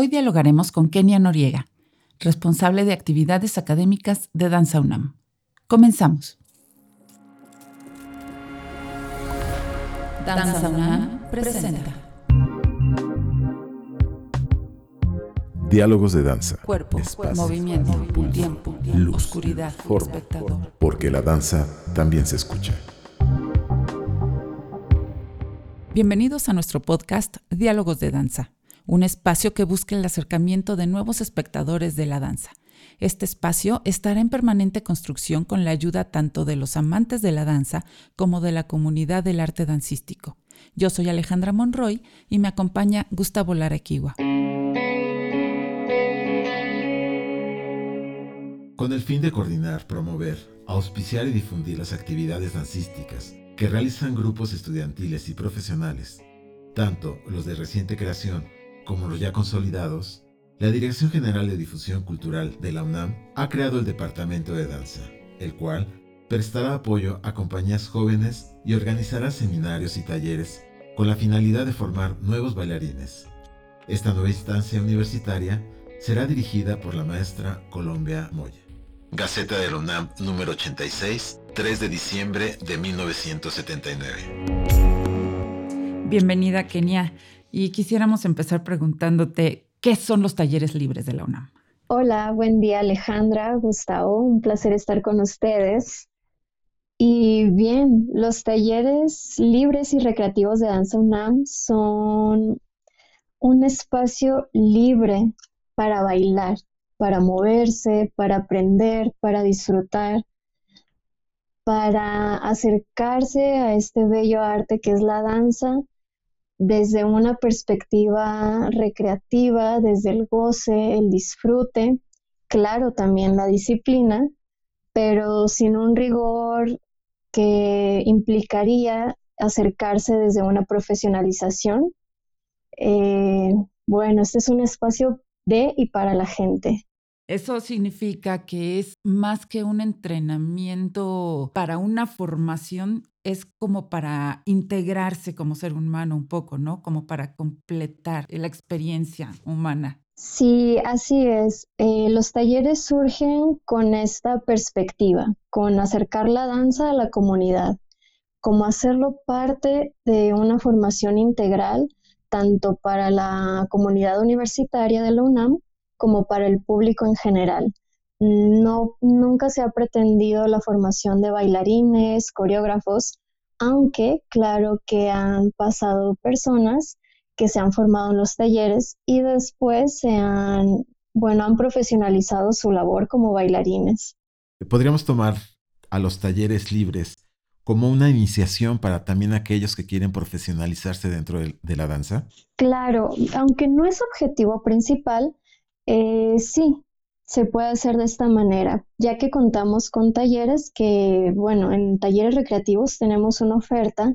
Hoy dialogaremos con Kenia Noriega, responsable de actividades académicas de Danza UNAM. Comenzamos. Danza UNAM presenta. Diálogos de danza. Cuerpo, movimiento, tiempo, luz, oscuridad, forma, espectador. Porque la danza también se escucha. Bienvenidos a nuestro podcast Diálogos de Danza, un espacio que busca el acercamiento de nuevos espectadores de la danza. Este espacio estará en permanente construcción con la ayuda tanto de los amantes de la danza como de la comunidad del arte dancístico. Yo soy Alejandra Monroy y me acompaña Gustavo Lara Equigua. Con el fin de coordinar, promover, auspiciar y difundir las actividades dancísticas que realizan grupos estudiantiles y profesionales, tanto los de reciente creación como los ya consolidados, la Dirección General de Difusión Cultural de la UNAM ha creado el Departamento de Danza, el cual prestará apoyo a compañías jóvenes y organizará seminarios y talleres con la finalidad de formar nuevos bailarines. Esta nueva instancia universitaria será dirigida por la maestra Colombia Moya. Gaceta de la UNAM número 86, 3 de diciembre de 1979. Bienvenida, Kenia. Y quisiéramos empezar preguntándote, ¿qué son los talleres libres de la UNAM? Hola, buen día Alejandra, Gustavo, un placer estar con ustedes. Y bien, los talleres libres y recreativos de Danza UNAM son un espacio libre para bailar, para moverse, para aprender, para disfrutar, para acercarse a este bello arte que es la danza desde una perspectiva recreativa, desde el goce, el disfrute, claro, también la disciplina, pero sin un rigor que implicaría acercarse desde una profesionalización. Eh, bueno, este es un espacio de y para la gente. Eso significa que es más que un entrenamiento para una formación, es como para integrarse como ser humano un poco, ¿no? Como para completar la experiencia humana. Sí, así es. Eh, los talleres surgen con esta perspectiva, con acercar la danza a la comunidad, como hacerlo parte de una formación integral, tanto para la comunidad universitaria de la UNAM como para el público en general. No, nunca se ha pretendido la formación de bailarines, coreógrafos, aunque claro que han pasado personas que se han formado en los talleres y después se han, bueno, han profesionalizado su labor como bailarines. Podríamos tomar a los talleres libres como una iniciación para también aquellos que quieren profesionalizarse dentro de, de la danza? Claro, aunque no es objetivo principal, eh, sí, se puede hacer de esta manera, ya que contamos con talleres que, bueno, en talleres recreativos tenemos una oferta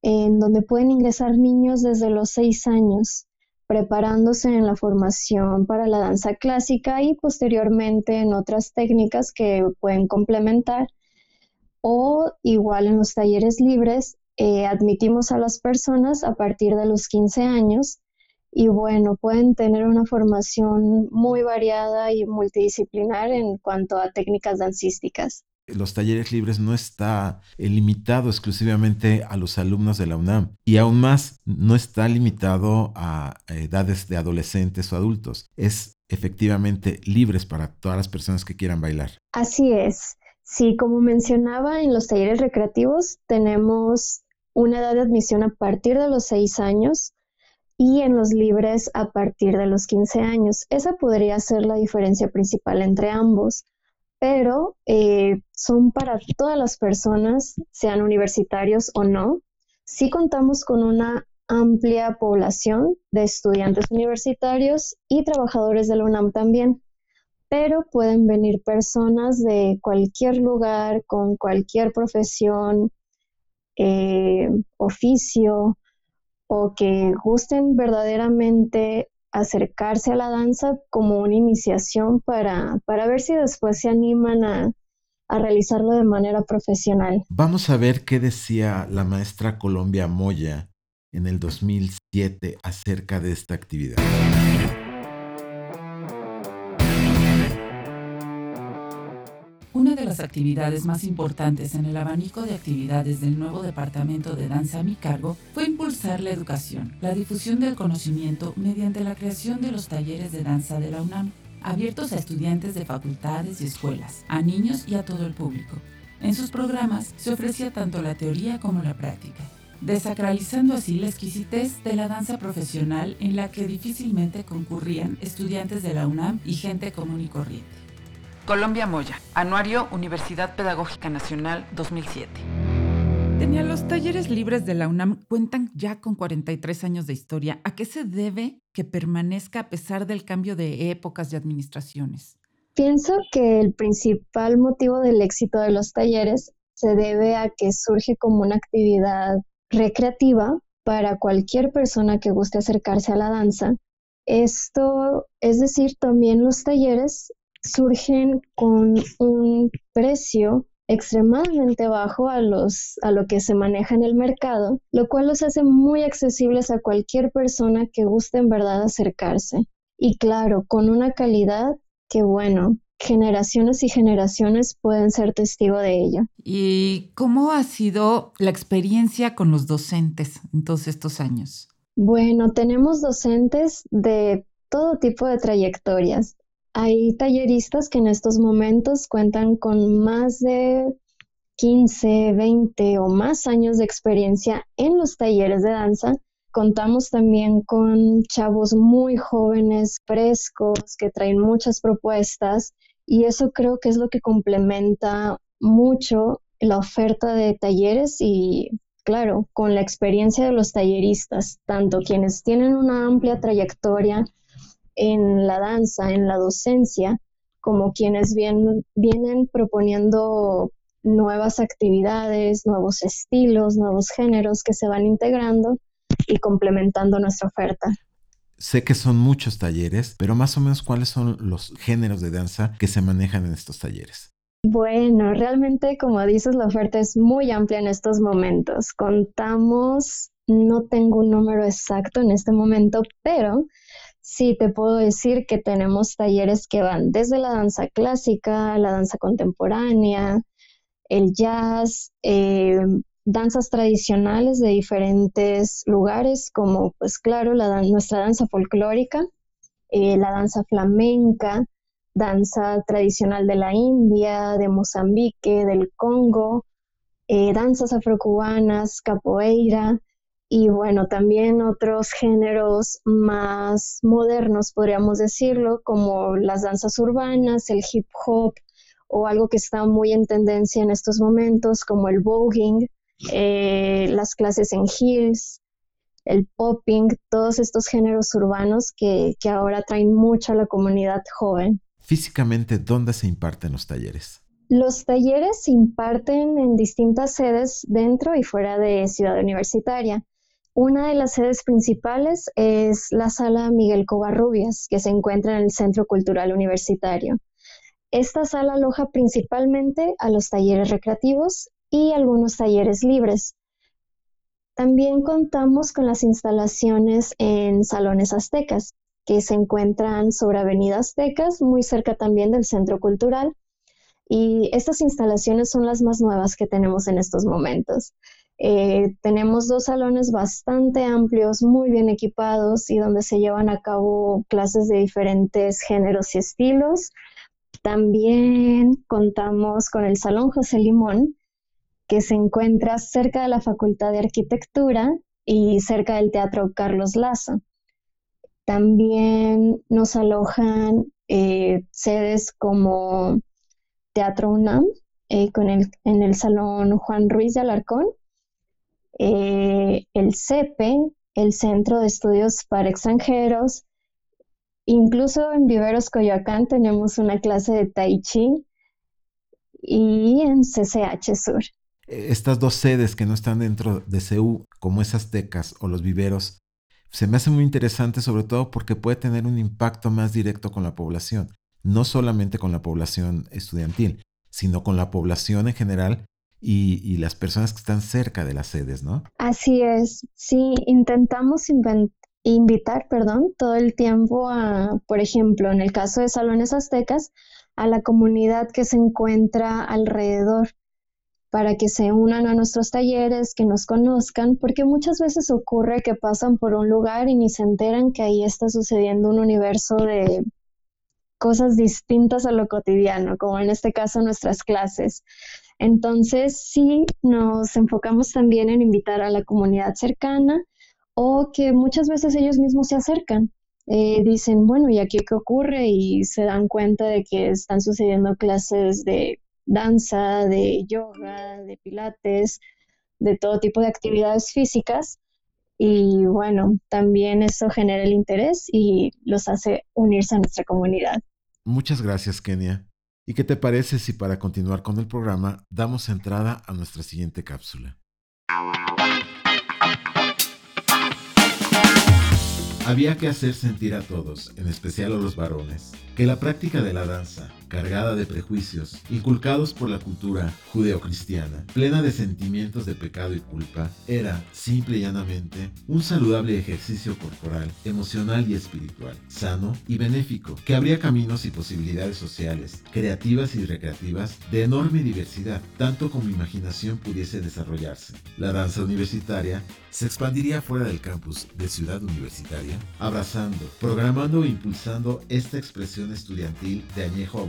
en donde pueden ingresar niños desde los seis años, preparándose en la formación para la danza clásica y posteriormente en otras técnicas que pueden complementar. O igual en los talleres libres, eh, admitimos a las personas a partir de los 15 años y bueno, pueden tener una formación muy variada y multidisciplinar en cuanto a técnicas dancísticas. Los talleres libres no está limitado exclusivamente a los alumnos de la UNAM y aún más no está limitado a edades de adolescentes o adultos. Es efectivamente libres para todas las personas que quieran bailar. Así es. Sí, como mencionaba, en los talleres recreativos tenemos una edad de admisión a partir de los seis años y en los libres a partir de los 15 años. Esa podría ser la diferencia principal entre ambos, pero eh, son para todas las personas, sean universitarios o no. Sí contamos con una amplia población de estudiantes universitarios y trabajadores de la UNAM también, pero pueden venir personas de cualquier lugar, con cualquier profesión, eh, oficio, o que gusten verdaderamente acercarse a la danza como una iniciación para, para ver si después se animan a, a realizarlo de manera profesional. Vamos a ver qué decía la maestra Colombia Moya en el 2007 acerca de esta actividad. Una de las actividades más importantes en el abanico de actividades del nuevo Departamento de Danza a mi cargo fue impulsar la educación, la difusión del conocimiento mediante la creación de los talleres de danza de la UNAM, abiertos a estudiantes de facultades y escuelas, a niños y a todo el público. En sus programas se ofrecía tanto la teoría como la práctica, desacralizando así la exquisitez de la danza profesional en la que difícilmente concurrían estudiantes de la UNAM y gente común y corriente. Colombia Moya, Anuario Universidad Pedagógica Nacional 2007. Tenía los talleres libres de la UNAM cuentan ya con 43 años de historia. ¿A qué se debe que permanezca a pesar del cambio de épocas y administraciones? Pienso que el principal motivo del éxito de los talleres se debe a que surge como una actividad recreativa para cualquier persona que guste acercarse a la danza. Esto, es decir, también los talleres surgen con un precio extremadamente bajo a, los, a lo que se maneja en el mercado, lo cual los hace muy accesibles a cualquier persona que guste en verdad acercarse. Y claro, con una calidad que, bueno, generaciones y generaciones pueden ser testigo de ello. ¿Y cómo ha sido la experiencia con los docentes en todos estos años? Bueno, tenemos docentes de todo tipo de trayectorias. Hay talleristas que en estos momentos cuentan con más de 15, 20 o más años de experiencia en los talleres de danza. Contamos también con chavos muy jóvenes, frescos, que traen muchas propuestas y eso creo que es lo que complementa mucho la oferta de talleres y claro, con la experiencia de los talleristas, tanto quienes tienen una amplia trayectoria en la danza, en la docencia, como quienes vienen proponiendo nuevas actividades, nuevos estilos, nuevos géneros que se van integrando y complementando nuestra oferta. Sé que son muchos talleres, pero más o menos cuáles son los géneros de danza que se manejan en estos talleres. Bueno, realmente como dices, la oferta es muy amplia en estos momentos. Contamos, no tengo un número exacto en este momento, pero sí te puedo decir que tenemos talleres que van desde la danza clásica, la danza contemporánea, el jazz, eh, danzas tradicionales de diferentes lugares, como pues claro, la, nuestra danza folclórica, eh, la danza flamenca, danza tradicional de la India, de Mozambique, del Congo, eh, danzas afrocubanas, capoeira y bueno, también otros géneros más modernos, podríamos decirlo, como las danzas urbanas, el hip hop o algo que está muy en tendencia en estos momentos como el voguing, eh, las clases en heels, el popping, todos estos géneros urbanos que, que ahora traen mucho a la comunidad joven. Físicamente, ¿dónde se imparten los talleres? Los talleres se imparten en distintas sedes dentro y fuera de Ciudad Universitaria. Una de las sedes principales es la sala Miguel Covarrubias, que se encuentra en el Centro Cultural Universitario. Esta sala aloja principalmente a los talleres recreativos y algunos talleres libres. También contamos con las instalaciones en Salones Aztecas, que se encuentran sobre Avenida Aztecas, muy cerca también del Centro Cultural. Y estas instalaciones son las más nuevas que tenemos en estos momentos. Eh, tenemos dos salones bastante amplios, muy bien equipados y donde se llevan a cabo clases de diferentes géneros y estilos. También contamos con el Salón José Limón, que se encuentra cerca de la Facultad de Arquitectura y cerca del Teatro Carlos Lazo. También nos alojan eh, sedes como Teatro UNAM, eh, con el, en el Salón Juan Ruiz de Alarcón, eh, el CEPE, el Centro de Estudios para Extranjeros, incluso en Viveros Coyoacán tenemos una clase de Tai Chi y en CCH Sur. Estas dos sedes que no están dentro de CEU, como esas tecas o los viveros, se me hace muy interesante sobre todo porque puede tener un impacto más directo con la población, no solamente con la población estudiantil, sino con la población en general y, las personas que están cerca de las sedes, ¿no? Así es, sí, intentamos invitar, perdón, todo el tiempo a, por ejemplo, en el caso de Salones Aztecas, a la comunidad que se encuentra alrededor para que se unan a nuestros talleres, que nos conozcan, porque muchas veces ocurre que pasan por un lugar y ni se enteran que ahí está sucediendo un universo de cosas distintas a lo cotidiano, como en este caso nuestras clases. Entonces, sí, nos enfocamos también en invitar a la comunidad cercana o que muchas veces ellos mismos se acercan. Eh, dicen, bueno, ¿y aquí qué ocurre? Y se dan cuenta de que están sucediendo clases de danza, de yoga, de pilates, de todo tipo de actividades físicas. Y bueno, también eso genera el interés y los hace unirse a nuestra comunidad. Muchas gracias, Kenia. ¿Y qué te parece si para continuar con el programa damos entrada a nuestra siguiente cápsula? Había que hacer sentir a todos, en especial a los varones, que la práctica de la danza, cargada de prejuicios, inculcados por la cultura judeocristiana, plena de sentimientos de pecado y culpa, era, simple y llanamente, un saludable ejercicio corporal, emocional y espiritual, sano y benéfico, que abría caminos y posibilidades sociales, creativas y recreativas de enorme diversidad, tanto como imaginación pudiese desarrollarse. La danza universitaria se expandiría fuera del campus de Ciudad Universitaria, abrazando, programando e impulsando esta expresión estudiantil de añejo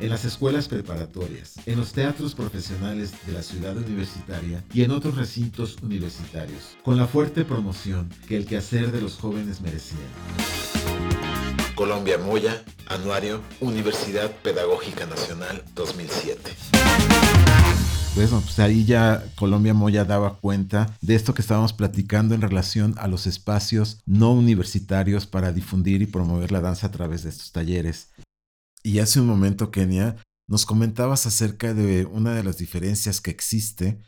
en las escuelas preparatorias, en los teatros profesionales de la ciudad universitaria y en otros recintos universitarios, con la fuerte promoción que el quehacer de los jóvenes merecían. Colombia Moya, Anuario, Universidad Pedagógica Nacional 2007 pues ahí ya Colombia Moya daba cuenta de esto que estábamos platicando en relación a los espacios no universitarios para difundir y promover la danza a través de estos talleres. Y hace un momento, Kenia, nos comentabas acerca de una de las diferencias que existe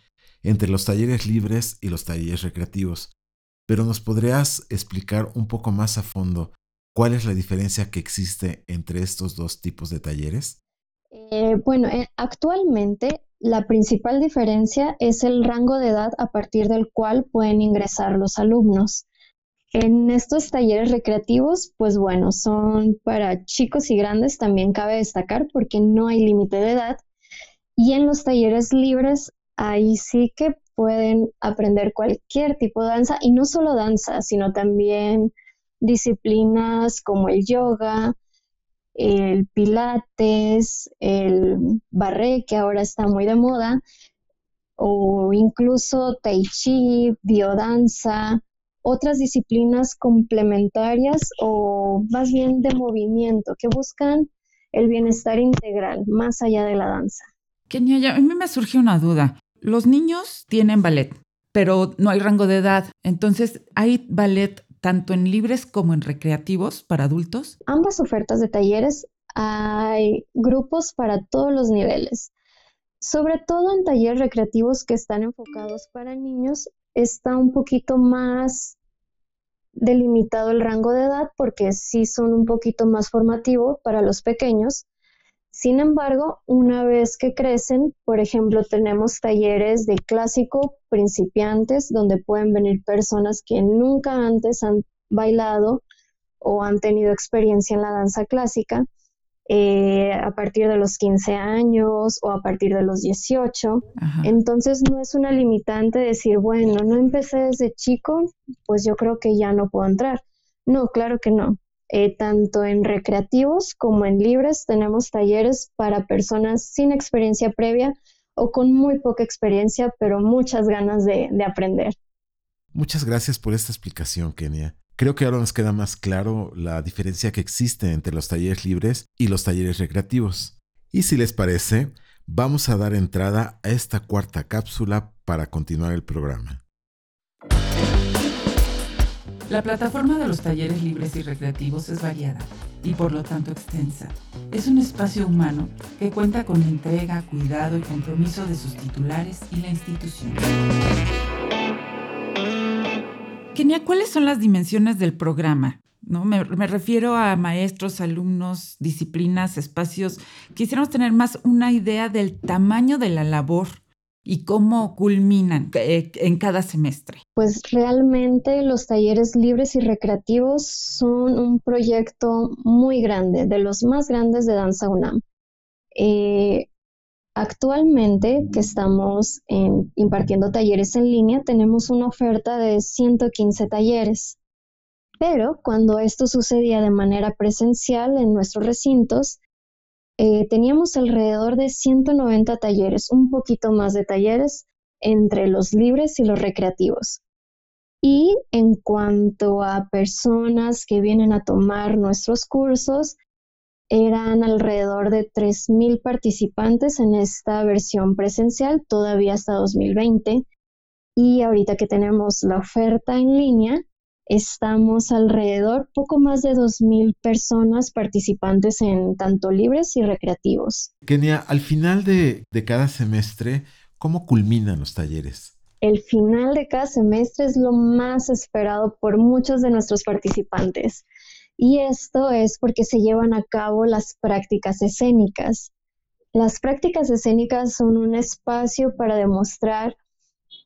entre los talleres libres y los talleres recreativos. Pero nos podrías explicar un poco más a fondo cuál es la diferencia que existe entre estos dos tipos de talleres? Eh, bueno, eh, actualmente la principal diferencia es el rango de edad a partir del cual pueden ingresar los alumnos. En estos talleres recreativos, pues bueno, son para chicos y grandes, también cabe destacar porque no hay límite de edad. Y en los talleres libres, ahí sí que pueden aprender cualquier tipo de danza y no solo danza, sino también disciplinas como el yoga, el pilates, el barré, que ahora está muy de moda, o incluso tai chi, biodanza, otras disciplinas complementarias o más bien de movimiento que buscan el bienestar integral más allá de la danza. Kenia, a mí me surge una duda. Los niños tienen ballet, pero no hay rango de edad. Entonces, ¿hay ballet tanto en libres como en recreativos para adultos? Ambas ofertas de talleres hay grupos para todos los niveles. Sobre todo en talleres recreativos que están enfocados para niños, está un poquito más delimitado el rango de edad porque sí son un poquito más formativos para los pequeños. Sin embargo, una vez que crecen, por ejemplo, tenemos talleres de clásico principiantes donde pueden venir personas que nunca antes han bailado o han tenido experiencia en la danza clásica eh, a partir de los 15 años o a partir de los 18. Entonces no es una limitante decir, bueno, no empecé desde chico, pues yo creo que ya no puedo entrar. No, claro que no. Eh, tanto en recreativos como en libres tenemos talleres para personas sin experiencia previa o con muy poca experiencia, pero muchas ganas de, de aprender. Muchas gracias por esta explicación, Kenia. Creo que ahora nos queda más claro la diferencia que existe entre los talleres libres y los talleres recreativos. Y si les parece, vamos a dar entrada a esta cuarta cápsula para continuar el programa. La plataforma de los talleres libres y recreativos es variada y por lo tanto extensa. Es un espacio humano que cuenta con entrega, cuidado y compromiso de sus titulares y la institución. Kenia, ¿cuáles son las dimensiones del programa? ¿No? Me, refiero a maestros, alumnos, disciplinas, espacios. Quisiéramos tener más una idea del tamaño de la labor y cómo culminan eh, en cada semestre? Pues realmente los talleres libres y recreativos son un proyecto muy grande, de los más grandes de Danza UNAM. Eh, actualmente que estamos impartiendo talleres en línea, tenemos una oferta de 115 talleres. Pero cuando esto sucedía de manera presencial en nuestros recintos, eh, teníamos alrededor de 190 talleres, un poquito más de talleres entre los libres y los recreativos. Y en cuanto a personas que vienen a tomar nuestros cursos, eran alrededor de 3.000 participantes en esta versión presencial, todavía hasta 2020. Y ahorita que tenemos la oferta en línea, estamos alrededor poco más de 2.000 personas participantes en tanto libres y recreativos. Kenia, al final de, de cada semestre, ¿cómo culminan los talleres? El final de cada semestre es lo más esperado por muchos de nuestros participantes. Y esto es porque se llevan a cabo las prácticas escénicas. Las prácticas escénicas son un espacio para demostrar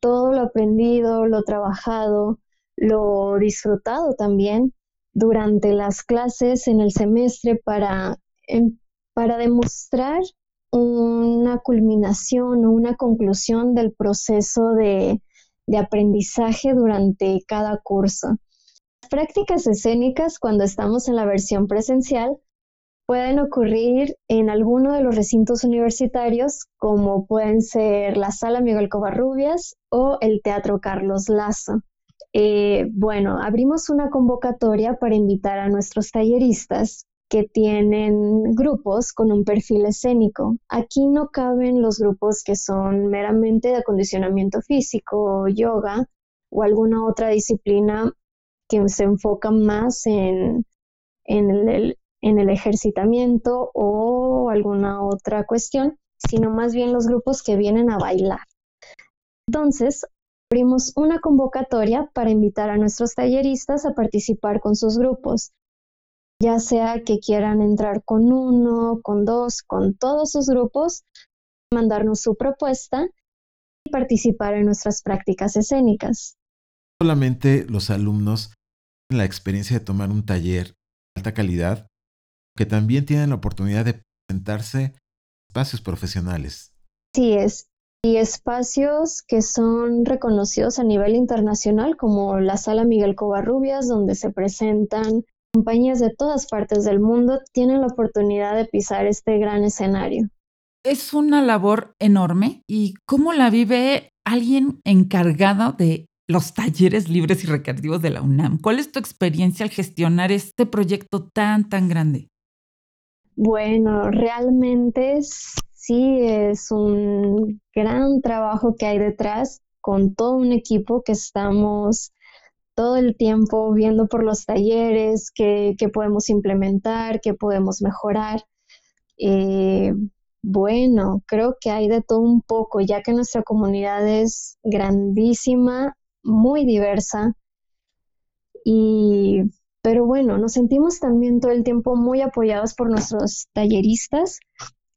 todo lo aprendido, lo trabajado, lo disfrutado también durante las clases en el semestre para, em, para demostrar una culminación o una conclusión del proceso de, de aprendizaje durante cada curso prácticas escénicas cuando estamos en la versión presencial pueden ocurrir en alguno de los recintos universitarios, como pueden ser la Sala Miguel Covarrubias o el Teatro Carlos Lazo. Eh, bueno, abrimos una convocatoria para invitar a nuestros talleristas que tienen grupos con un perfil escénico. Aquí no caben los grupos que son meramente de acondicionamiento físico, yoga o alguna otra disciplina que se enfocan más en, el, en el ejercitamiento o alguna otra cuestión, sino más bien los grupos que vienen a bailar. Entonces, abrimos una convocatoria para invitar a nuestros talleristas a participar con sus grupos, ya sea que quieran entrar con uno, con dos, con todos sus grupos, mandarnos su propuesta y participar en nuestras prácticas escénicas solamente los alumnos la experiencia de tomar un taller de alta calidad, que también tienen la oportunidad de presentarse en espacios profesionales. Sí, es. Y espacios que son reconocidos a nivel internacional, como la Sala Miguel Covarrubias, donde se presentan compañías de todas partes del mundo, tienen la oportunidad de pisar este gran escenario. Es una labor enorme. ¿Y cómo la vive alguien encargado de los talleres libres y recreativos de la UNAM. ¿Cuál es tu experiencia al gestionar este proyecto tan, tan grande? Bueno, realmente sí es un gran trabajo que hay detrás con todo un equipo que estamos todo el tiempo viendo por los talleres, qué, podemos implementar, qué podemos mejorar. Eh, bueno, creo que hay de todo un poco, ya que nuestra comunidad es grandísima muy diversa. Y, pero bueno, nos sentimos también todo el tiempo muy apoyados por nuestros talleristas,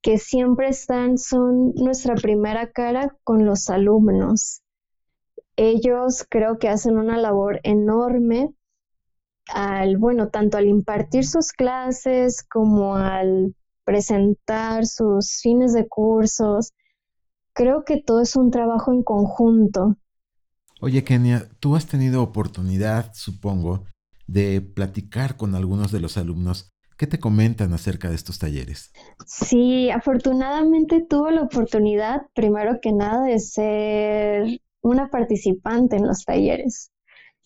que siempre están, son nuestra primera cara con los alumnos. Ellos creo que hacen una labor enorme al, bueno, tanto al impartir sus clases como al presentar sus fines de cursos. Creo que todo es un trabajo en conjunto Oye, Kenia, tú has tenido oportunidad, supongo, de platicar con algunos de los alumnos. ¿Qué te comentan acerca de estos talleres? Sí, afortunadamente tuve la oportunidad, primero que nada, de ser una participante en los talleres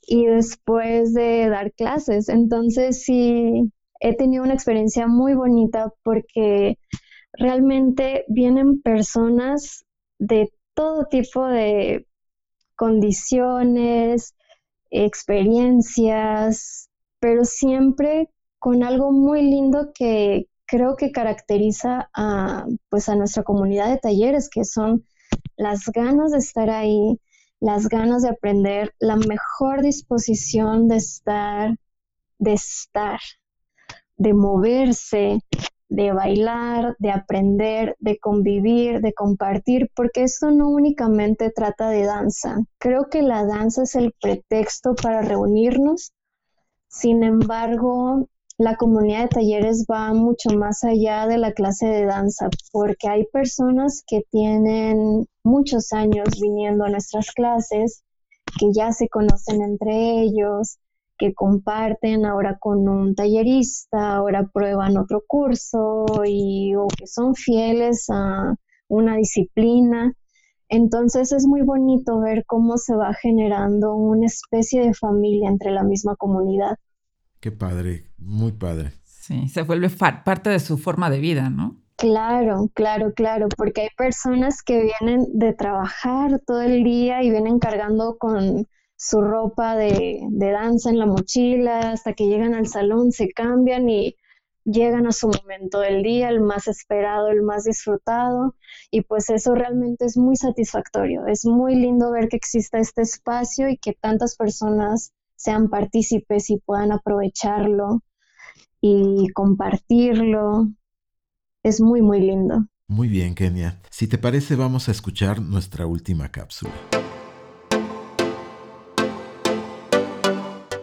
y después de dar clases. Entonces sí, he tenido una experiencia muy bonita porque realmente vienen personas de todo tipo de condiciones, experiencias, pero siempre con algo muy lindo que creo que caracteriza a, pues a nuestra comunidad de talleres, que son las ganas de estar ahí, las ganas de aprender, la mejor disposición de estar, de estar, de moverse, de bailar, de aprender, de convivir, de compartir, porque esto no únicamente trata de danza. Creo que la danza es el pretexto para reunirnos. Sin embargo, la comunidad de talleres va mucho más allá de la clase de danza, porque hay personas que tienen muchos años viniendo a nuestras clases, que ya se conocen entre ellos, que comparten ahora con un tallerista, ahora prueban otro curso y o que son fieles a una disciplina. Entonces es muy bonito ver cómo se va generando una especie de familia entre la misma comunidad. Qué padre, muy padre. Sí, se vuelve parte de su forma de vida, ¿no? Claro, claro, claro, porque hay personas que vienen de trabajar todo el día y vienen cargando con su ropa de, de danza en la mochila hasta que llegan al salón, se cambian y llegan a su momento del día, el más esperado, el más disfrutado, y pues eso realmente es muy satisfactorio. Es muy lindo ver que exista este espacio y que tantas personas sean partícipes y puedan aprovecharlo y compartirlo. Es muy, muy lindo. Muy bien, Kenia. Si te parece, vamos a escuchar nuestra última cápsula.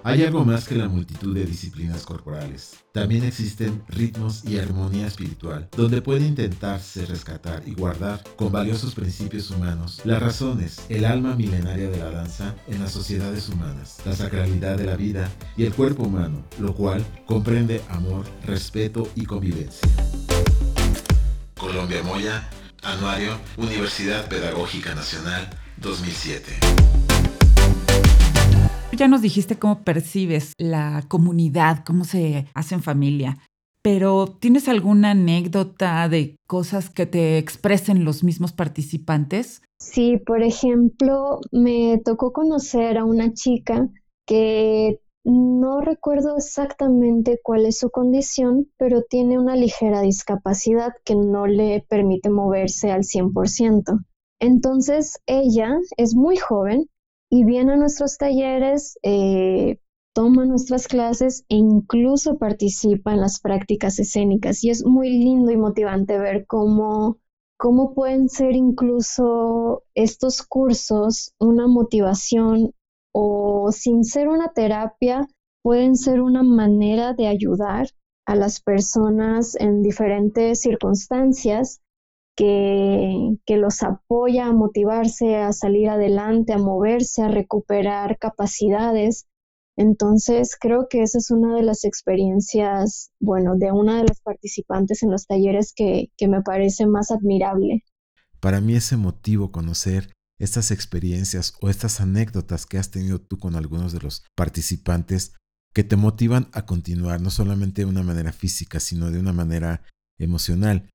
Hay algo más que la multitud de disciplinas corporales. También existen ritmos y armonía espiritual, donde puede intentarse rescatar y guardar con valiosos principios humanos las razones, el alma milenaria de la danza en las sociedades humanas, la sacralidad de la vida y el cuerpo humano, lo cual comprende amor, respeto y convivencia. Colombia Moya, Anuario, Universidad Pedagógica Nacional, 2007 ya nos dijiste cómo percibes la comunidad, cómo se hace en familia, pero ¿tienes alguna anécdota de cosas que te expresen los mismos participantes? Sí, por ejemplo, me tocó conocer a una chica que no recuerdo exactamente cuál es su condición, pero tiene una ligera discapacidad que no le permite moverse al 100%. Entonces, ella es muy joven y viene a nuestros talleres, eh, toma nuestras clases e incluso participa en las prácticas escénicas. Y es muy lindo y motivante ver cómo, cómo pueden ser incluso estos cursos una motivación o sin ser una terapia, pueden ser una manera de ayudar a las personas en diferentes circunstancias que, los apoya a motivarse, a salir adelante, a moverse, a recuperar capacidades. Entonces, creo que esa es una de las experiencias, bueno, de una de las participantes en los talleres que, que me parece más admirable. Para mí es emotivo conocer estas experiencias o estas anécdotas que has tenido tú con algunos de los participantes que te motivan a continuar, no solamente de una manera física, sino de una manera emocional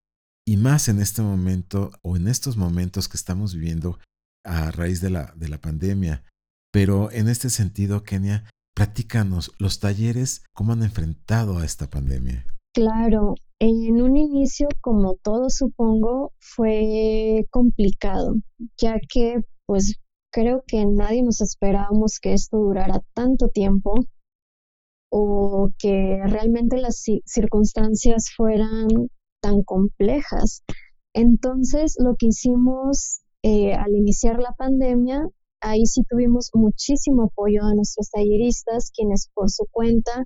y más en este momento o en estos momentos que estamos viviendo a raíz de la, de la pandemia. Pero en este sentido, Kenia, platícanos los talleres, cómo han enfrentado a esta pandemia. Claro, en un inicio, como todo supongo, fue complicado, ya que pues creo que nadie nos esperábamos que esto durara tanto tiempo o que realmente las circunstancias fueran tan complejas. Entonces, lo que hicimos eh, al iniciar la pandemia, ahí sí tuvimos muchísimo apoyo de nuestros talleristas, quienes por su cuenta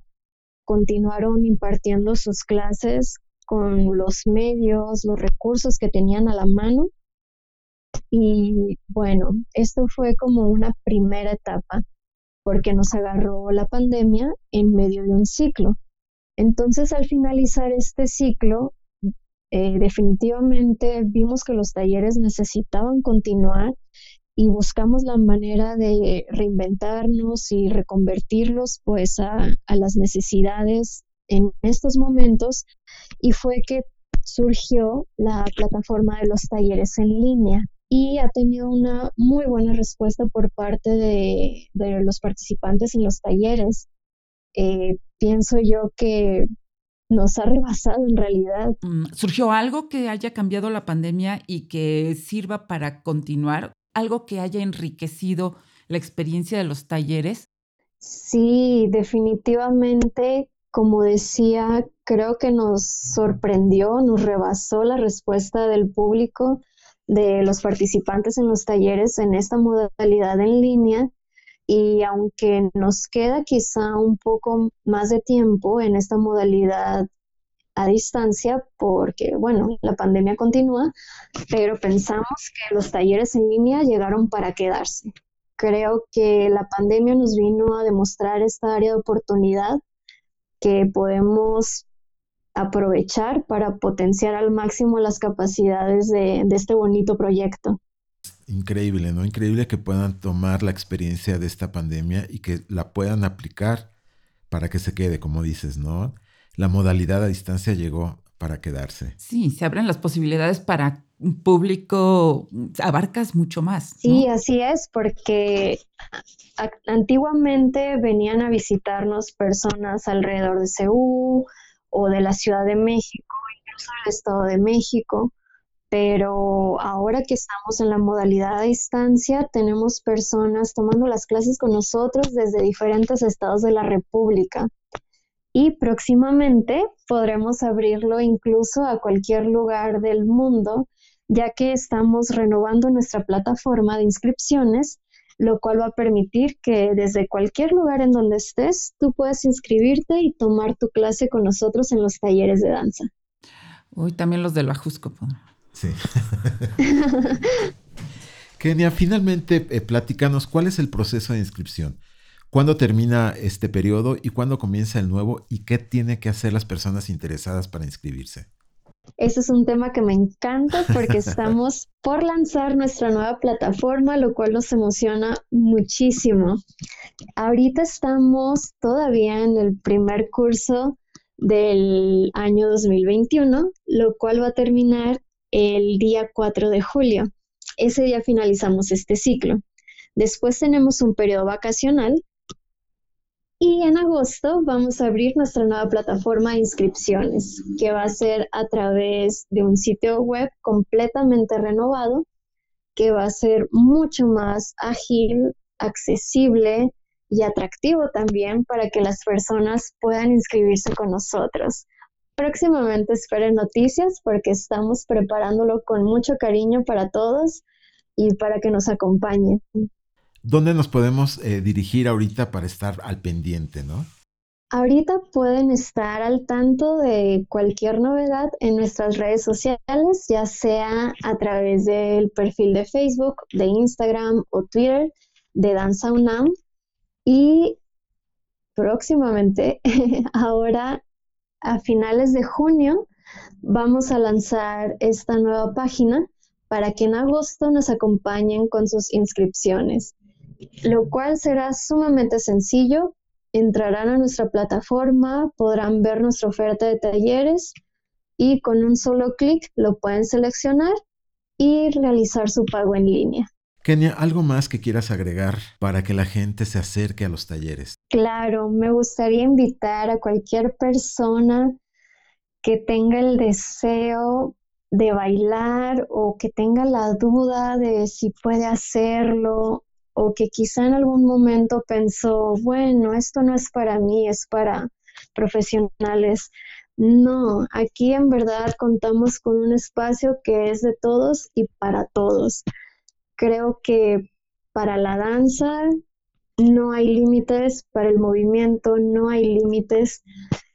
continuaron impartiendo sus clases con los medios, los recursos que tenían a la mano. Y bueno, esto fue como una primera etapa, porque nos agarró la pandemia en medio de un ciclo. Entonces, al finalizar este ciclo, eh, definitivamente vimos que los talleres necesitaban continuar y buscamos la manera de reinventarnos y reconvertirlos pues a, a las necesidades en estos momentos y fue que surgió la plataforma de los talleres en línea y ha tenido una muy buena respuesta por parte de, de los participantes en los talleres. Eh, pienso yo que nos ha rebasado en realidad. Mm, ¿Surgió algo que haya cambiado la pandemia y que sirva para continuar? ¿Algo que haya enriquecido la experiencia de los talleres? Sí, definitivamente, como decía, creo que nos sorprendió, nos rebasó la respuesta del público, de los participantes en los talleres en esta modalidad en línea y aunque nos queda quizá un poco más de tiempo en esta modalidad a distancia porque, bueno, la pandemia continúa, pero pensamos que los talleres en línea llegaron para quedarse. Creo que la pandemia nos vino a demostrar esta área de oportunidad que podemos aprovechar para potenciar al máximo las capacidades de, de este bonito proyecto. Increíble, ¿no? Increíble que puedan tomar la experiencia de esta pandemia y que la puedan aplicar para que se quede, como dices, ¿no? la modalidad a distancia llegó para quedarse. Sí, se abren las posibilidades para un público, abarcas mucho más. Sí, así es, porque antiguamente venían a visitarnos personas alrededor de Seúl o de la Ciudad de México, incluso del Estado de México, pero ahora que estamos en la modalidad a distancia, tenemos personas tomando las clases con nosotros desde diferentes estados de la República y próximamente podremos abrirlo incluso a cualquier lugar del mundo, ya que estamos renovando nuestra plataforma de inscripciones, lo cual va a permitir que desde cualquier lugar en donde estés, tú puedas inscribirte y tomar tu clase con nosotros en los talleres de danza. Uy, también los del Ajusco. Sí. Kenia, finalmente, eh, platícanos, ¿cuál es el proceso de inscripción? ¿Cuándo termina este periodo y cuándo comienza el nuevo y qué tiene que hacer las personas interesadas para inscribirse? Ese es un tema que me encanta porque estamos por lanzar nuestra nueva plataforma, lo cual nos emociona muchísimo. Ahorita estamos todavía en el primer curso del año 2021, lo cual va a terminar el día 4 de julio. Ese día finalizamos este ciclo. Después tenemos un periodo vacacional y en agosto vamos a abrir nuestra nueva plataforma de inscripciones, que va a ser a través de un sitio web completamente renovado, que va a ser mucho más ágil, accesible y atractivo también para que las personas puedan inscribirse con nosotros. Próximamente esperen noticias porque estamos preparándolo con mucho cariño para todos y para que nos acompañen. ¿Dónde nos podemos eh, dirigir ahorita para estar al pendiente, no? Ahorita pueden estar al tanto de cualquier novedad en nuestras redes sociales, ya sea a través del perfil de Facebook, de Instagram o Twitter de Danza UNAM. Y próximamente, ahora a finales de junio, vamos a lanzar esta nueva página para que en agosto nos acompañen con sus inscripciones lo cual será sumamente sencillo. Entrarán a nuestra plataforma, podrán ver nuestra oferta de talleres y con un solo clic lo pueden seleccionar y realizar su pago en línea. Kenia, ¿algo más que quieras agregar para que la gente se acerque a los talleres? Claro, me gustaría invitar a cualquier persona que tenga el deseo de bailar o que tenga la duda de si puede hacerlo o que quizá en algún momento pensó, bueno, esto no es para mí, es para profesionales. No, aquí en verdad contamos con un espacio que es de todos y para todos. Creo que para la danza no hay límites, para el movimiento no hay límites.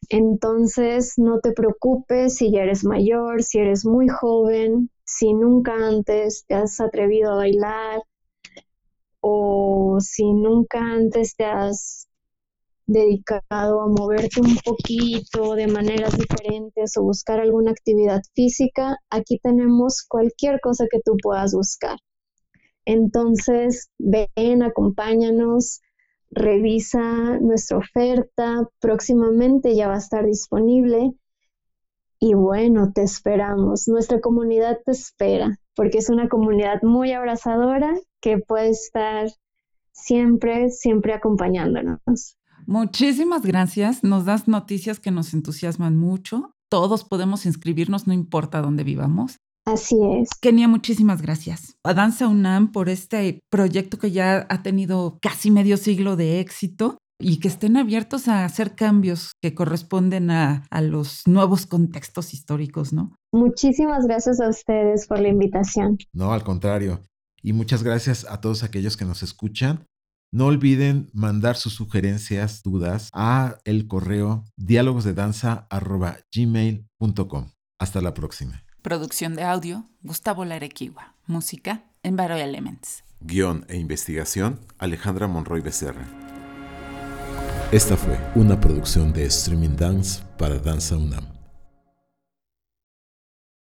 Entonces, no te preocupes si ya eres mayor, si eres muy joven, si nunca antes te has atrevido a bailar, o si nunca antes te has dedicado a moverte un poquito de maneras diferentes o buscar alguna actividad física, aquí tenemos cualquier cosa que tú puedas buscar. Entonces, ven, acompáñanos, revisa nuestra oferta, próximamente ya va a estar disponible. Y bueno, te esperamos, nuestra comunidad te espera, porque es una comunidad muy abrazadora que puede estar siempre, siempre acompañándonos. Muchísimas gracias. Nos das noticias que nos entusiasman mucho. Todos podemos inscribirnos, no importa dónde vivamos. Así es. Kenia, muchísimas gracias. A Danza UNAM por este proyecto que ya ha tenido casi medio siglo de éxito y que estén abiertos a hacer cambios que corresponden a, a, los nuevos contextos históricos, ¿no? Muchísimas gracias a ustedes por la invitación. No, al contrario. Y muchas gracias a todos aquellos que nos escuchan. No olviden mandar sus sugerencias, dudas a el correo diálogosdedanza.gmail.com. Hasta la próxima. Producción de audio, Gustavo Larequiwa. Música, Envaro Elements. Guión e investigación, Alejandra Monroy Becerra. Esta fue una producción de Streaming Dance para Danza UNAM.